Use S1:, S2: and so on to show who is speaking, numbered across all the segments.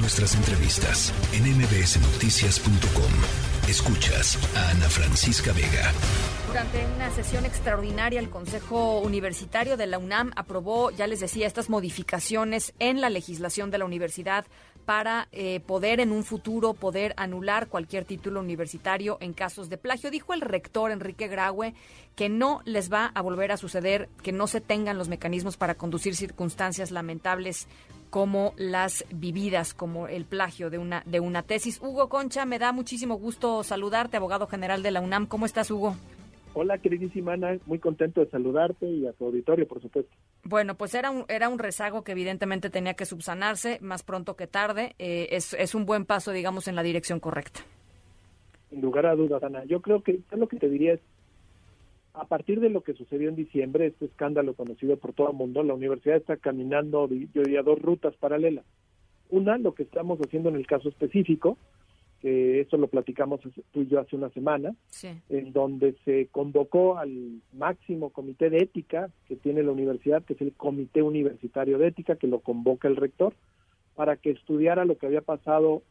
S1: Nuestras entrevistas en mbsnoticias.com. Escuchas a Ana Francisca Vega.
S2: Durante una sesión extraordinaria, el Consejo Universitario de la UNAM aprobó, ya les decía, estas modificaciones en la legislación de la universidad para eh, poder en un futuro poder anular cualquier título universitario en casos de plagio. Dijo el rector Enrique Graue que no les va a volver a suceder que no se tengan los mecanismos para conducir circunstancias lamentables como las vividas, como el plagio de una, de una tesis. Hugo Concha, me da muchísimo gusto saludarte, abogado general de la UNAM. ¿Cómo estás, Hugo?
S3: Hola, queridísima Ana, muy contento de saludarte y a tu auditorio, por supuesto.
S2: Bueno, pues era un, era un rezago que evidentemente tenía que subsanarse más pronto que tarde. Eh, es, es un buen paso, digamos, en la dirección correcta.
S3: Sin lugar a dudas, Ana. Yo creo que lo que te diría es, a partir de lo que sucedió en diciembre, este escándalo conocido por todo el mundo, la universidad está caminando, yo diría, dos rutas paralelas. Una, lo que estamos haciendo en el caso específico, que eso lo platicamos tú y yo hace una semana, en donde se convocó al máximo comité de ética que tiene la universidad, que es el Comité Universitario de Ética, que lo convoca el rector, para que estudiara lo que había pasado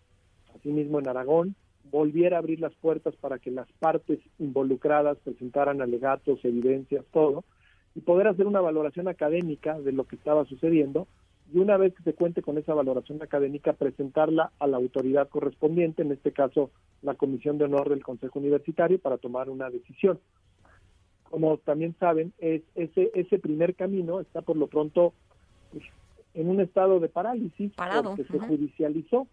S3: asimismo en Aragón, volviera a abrir las puertas para que las partes involucradas presentaran alegatos, evidencias, todo, y poder hacer una valoración académica de lo que estaba sucediendo y una vez que se cuente con esa valoración académica, presentarla a la autoridad correspondiente, en este caso la Comisión de Honor del Consejo Universitario, para tomar una decisión. Como también saben, es, ese, ese primer camino está por lo pronto pues, en un estado de parálisis,
S2: Parado.
S3: porque se judicializó.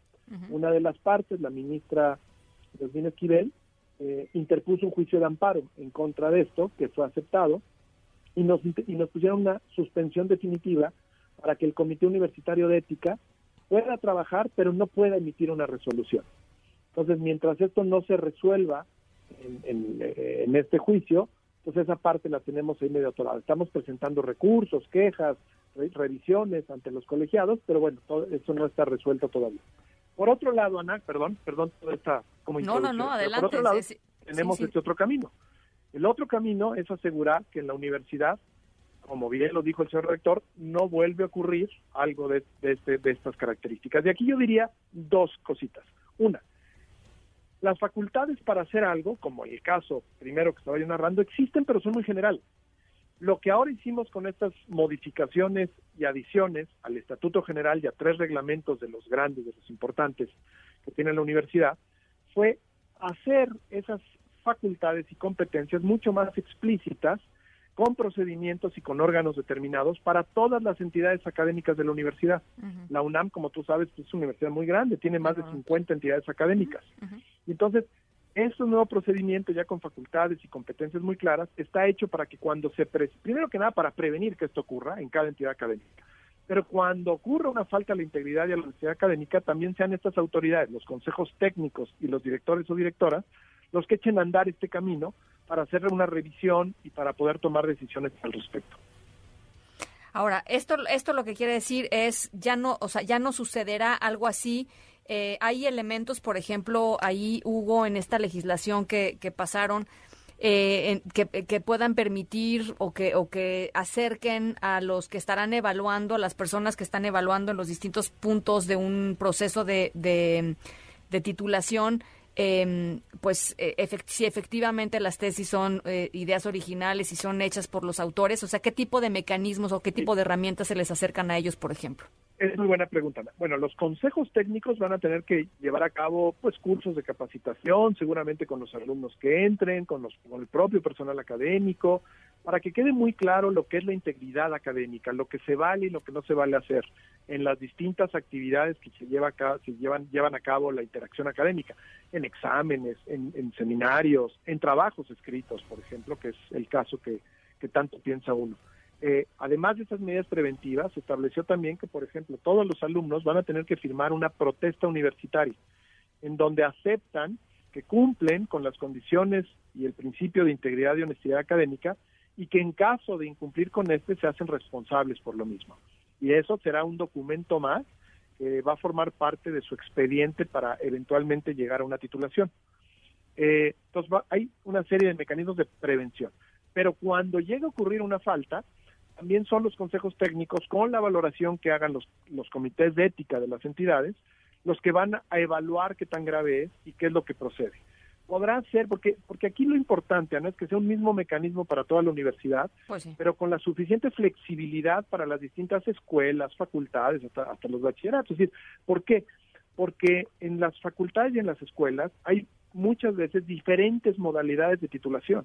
S3: Una de las partes, la ministra Yasmín Esquivel, eh, interpuso un juicio de amparo en contra de esto, que fue aceptado, y nos, y nos pusieron una suspensión definitiva para que el Comité Universitario de Ética pueda trabajar, pero no pueda emitir una resolución. Entonces, mientras esto no se resuelva en, eh, este juicio, pues esa parte la tenemos ahí medio atorada. Estamos presentando recursos, quejas, revisiones ante los colegiados, pero bueno, todo eso no está resuelto todavía. Por otro lado, Ana, perdón, perdón, toda esta como
S2: No, no, no, adelante.
S3: Por otro lado, tenemos este otro camino. El otro camino es asegurar que en la universidad como bien lo dijo el señor rector, no vuelve a ocurrir algo de, este, de estas características. De aquí yo diría dos cositas. Una, las facultades para hacer algo, como el caso primero que estaba yo narrando, existen, pero son muy generales. Lo que ahora hicimos con estas modificaciones y adiciones al Estatuto General y a tres reglamentos de los grandes, de los importantes que tiene la universidad, fue hacer esas facultades y competencias mucho más explícitas con procedimientos y con órganos determinados para todas las entidades académicas de la universidad. La UNAM, como tú sabes, es una universidad muy grande, tiene más de 50 entidades académicas. Entonces, este nuevo procedimiento ya con facultades y competencias muy claras está hecho para que cuando se, primero que nada para prevenir que esto ocurra en cada entidad académica, pero cuando ocurra una falta a la integridad y a la universidad académica, también sean estas autoridades, los consejos técnicos y los directores o directoras, los que echen a andar este camino para hacerle una revisión y para poder tomar decisiones al respecto.
S2: Ahora, esto, esto lo que quiere decir es ya no, o sea, ya no sucederá algo así. Eh, hay elementos, por ejemplo, ahí hubo en esta legislación que, que pasaron eh, que, que, puedan permitir o que, o que acerquen a los que estarán evaluando, a las personas que están evaluando en los distintos puntos de un proceso de, de, de titulación, eh, pues eh, si efectivamente las tesis son eh, ideas originales y son hechas por los autores, o sea, ¿qué tipo de mecanismos o qué tipo de herramientas se les acercan a ellos, por ejemplo?
S3: Es muy buena pregunta. Bueno, los consejos técnicos van a tener que llevar a cabo pues cursos de capacitación, seguramente con los alumnos que entren, con, los, con el propio personal académico, para que quede muy claro lo que es la integridad académica, lo que se vale y lo que no se vale hacer en las distintas actividades que se, lleva se llevan, llevan a cabo la interacción académica, en exámenes, en, seminarios, en trabajos escritos, por ejemplo, que es el caso que, tanto piensa uno. Eh, además de esas medidas preventivas, se estableció también que, por ejemplo, todos los alumnos van a tener que firmar una protesta universitaria, en donde aceptan que cumplen con las condiciones y el principio de integridad y honestidad académica y que en caso de incumplir con este se hacen responsables por lo mismo. Y eso será un documento más que va a formar parte de su expediente para eventualmente llegar a una titulación. Eh, entonces hay una serie de mecanismos de prevención. Pero cuando llegue a ocurrir una falta, también son los consejos técnicos con la valoración que hagan los, los comités de ética de las entidades los que van a evaluar qué tan grave es y qué es lo que procede. Podrá ser, porque, porque aquí lo importante ¿no? es que sea un mismo mecanismo para toda la universidad,
S2: Pues
S3: pero con la suficiente flexibilidad para las distintas escuelas, facultades, hasta, hasta los bachilleratos. Es decir, ¿por qué? Porque en las facultades y en las escuelas hay muchas veces diferentes modalidades de titulación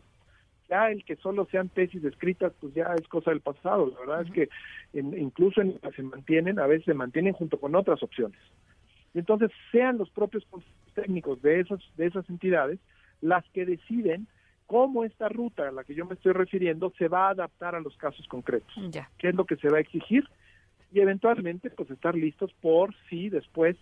S3: ya el que solo sean tesis escritas, pues ya es cosa del pasado. La verdad es que incluso en se mantienen, a veces se mantienen junto con otras opciones. Y entonces sean los propios técnicos de esas, de esas entidades las que deciden cómo esta ruta a la que yo me estoy refiriendo se va a adaptar a los casos concretos.
S2: Ya.
S3: ¿Qué es lo que se va a exigir? Y eventualmente, pues estar listos por si después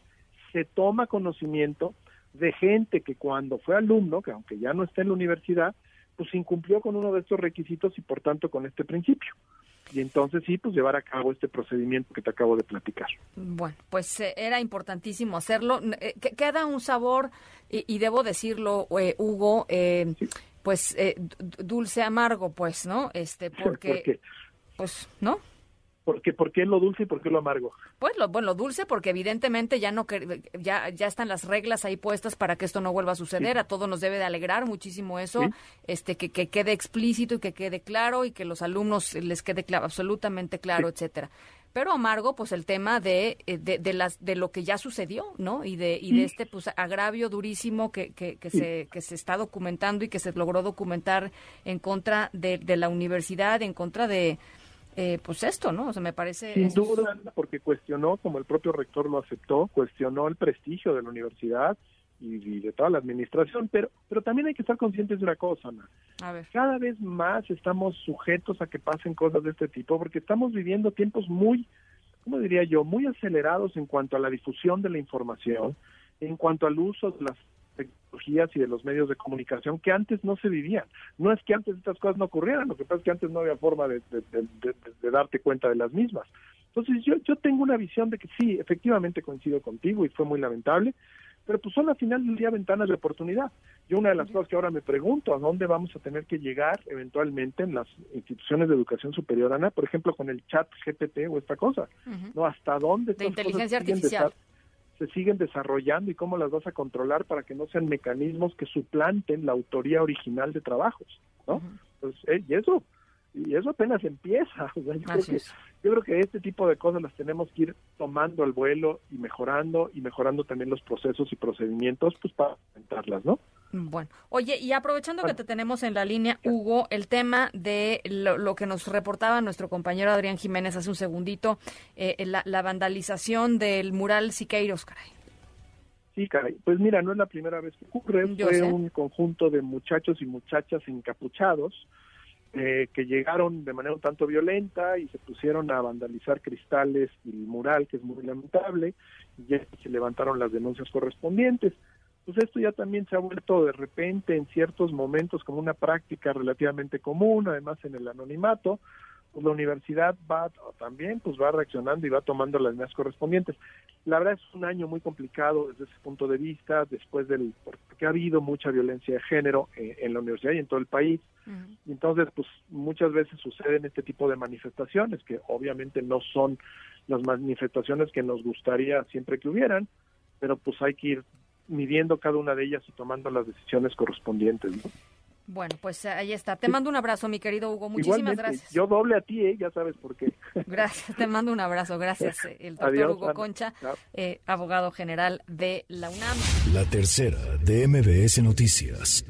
S3: se toma conocimiento de gente que cuando fue alumno, que aunque ya no está en la universidad, pues incumplió con uno de estos requisitos y por tanto con este principio. Y entonces sí, pues llevar a cabo este procedimiento que te acabo de platicar.
S2: Bueno, pues eh, era importantísimo hacerlo. Eh, queda un sabor, y, debo decirlo, eh, Hugo, pues dulce amargo, pues, ¿no? Este, porque, pues, ¿no?
S3: Porque, ¿Por qué lo dulce y por qué lo amargo?
S2: Pues lo, bueno, dulce porque evidentemente ya no ya, ya están las reglas ahí puestas para que esto no vuelva a suceder. A todos nos debe de alegrar muchísimo eso, este que, que, quede explícito y que quede claro y que los alumnos les quede claro, absolutamente claro, etcétera. Pero amargo, pues el tema de, eh, de, las de lo que ya sucedió, ¿no? Y de y de este pues agravio durísimo que, que, que se que se está documentando y que se logró documentar en contra de, de la universidad, en contra de eh, pues esto, ¿no? O sea, me parece...
S3: Sin duda, porque cuestionó, como el propio rector lo aceptó, cuestionó el prestigio de la universidad y, de toda la administración, pero, pero también hay que estar conscientes de una cosa, Ana.
S2: A ver.
S3: Cada vez más estamos sujetos a que pasen cosas de este tipo, porque estamos viviendo tiempos muy, ¿cómo diría yo?, muy acelerados en cuanto a la difusión de la información, en cuanto al uso de las tecnologías y de los medios de comunicación que antes no se vivían. No es que antes estas cosas no ocurrieran, lo que pasa es que antes no había forma de, darte cuenta de las mismas. Entonces yo, yo tengo una visión de que sí, efectivamente coincido contigo y fue muy lamentable, pero pues son al final del día ventanas de oportunidad. Yo una de las cosas que ahora me pregunto, ¿a dónde vamos a tener que llegar eventualmente en las instituciones de educación superior, Ana? Por ejemplo, con el chat GPT o esta cosa, ¿no? ¿Hasta dónde?
S2: De inteligencia artificial
S3: se siguen desarrollando y cómo las vas a controlar para que no sean mecanismos que suplanten la autoría original de trabajos, ¿no? pues, y eso y eso apenas empieza. yo, creo que, yo creo que este tipo de cosas las tenemos que ir tomando al vuelo y mejorando y mejorando también los procesos y procedimientos pues para aumentarlas, ¿no?
S2: Bueno, oye, y aprovechando que te tenemos en la línea, Hugo, el tema de lo, que nos reportaba nuestro compañero Adrián Jiménez hace un segundito, eh, la, vandalización del mural Siqueiros, caray.
S3: Sí, caray. Pues mira, no es la primera vez que ocurre. Fue un conjunto de muchachos y muchachas encapuchados eh, que llegaron de manera un tanto violenta y se pusieron a vandalizar cristales y el mural, que es muy lamentable, y ya se levantaron las denuncias correspondientes pues esto ya también se ha vuelto de repente en ciertos momentos como una práctica relativamente común, además en el anonimato, pues la universidad va también pues va reaccionando y va tomando las medidas correspondientes. La verdad es un año muy complicado desde ese punto de vista, después del porque ha habido mucha violencia de género eh, en, la universidad y en todo el país. y entonces, pues muchas veces suceden este tipo de manifestaciones que obviamente no son las manifestaciones que nos gustaría siempre que hubieran, pero pues hay que ir midiendo cada una de ellas y tomando las decisiones correspondientes.
S2: Bueno, pues ahí está. Te mando un abrazo, mi querido Hugo. Muchísimas gracias.
S3: Yo doble a ti, ¿eh? ya sabes por qué.
S2: Gracias, te mando un abrazo. Gracias, eh, el doctor Hugo Concha, eh, abogado general de la UNAM.
S1: La tercera de MBS Noticias.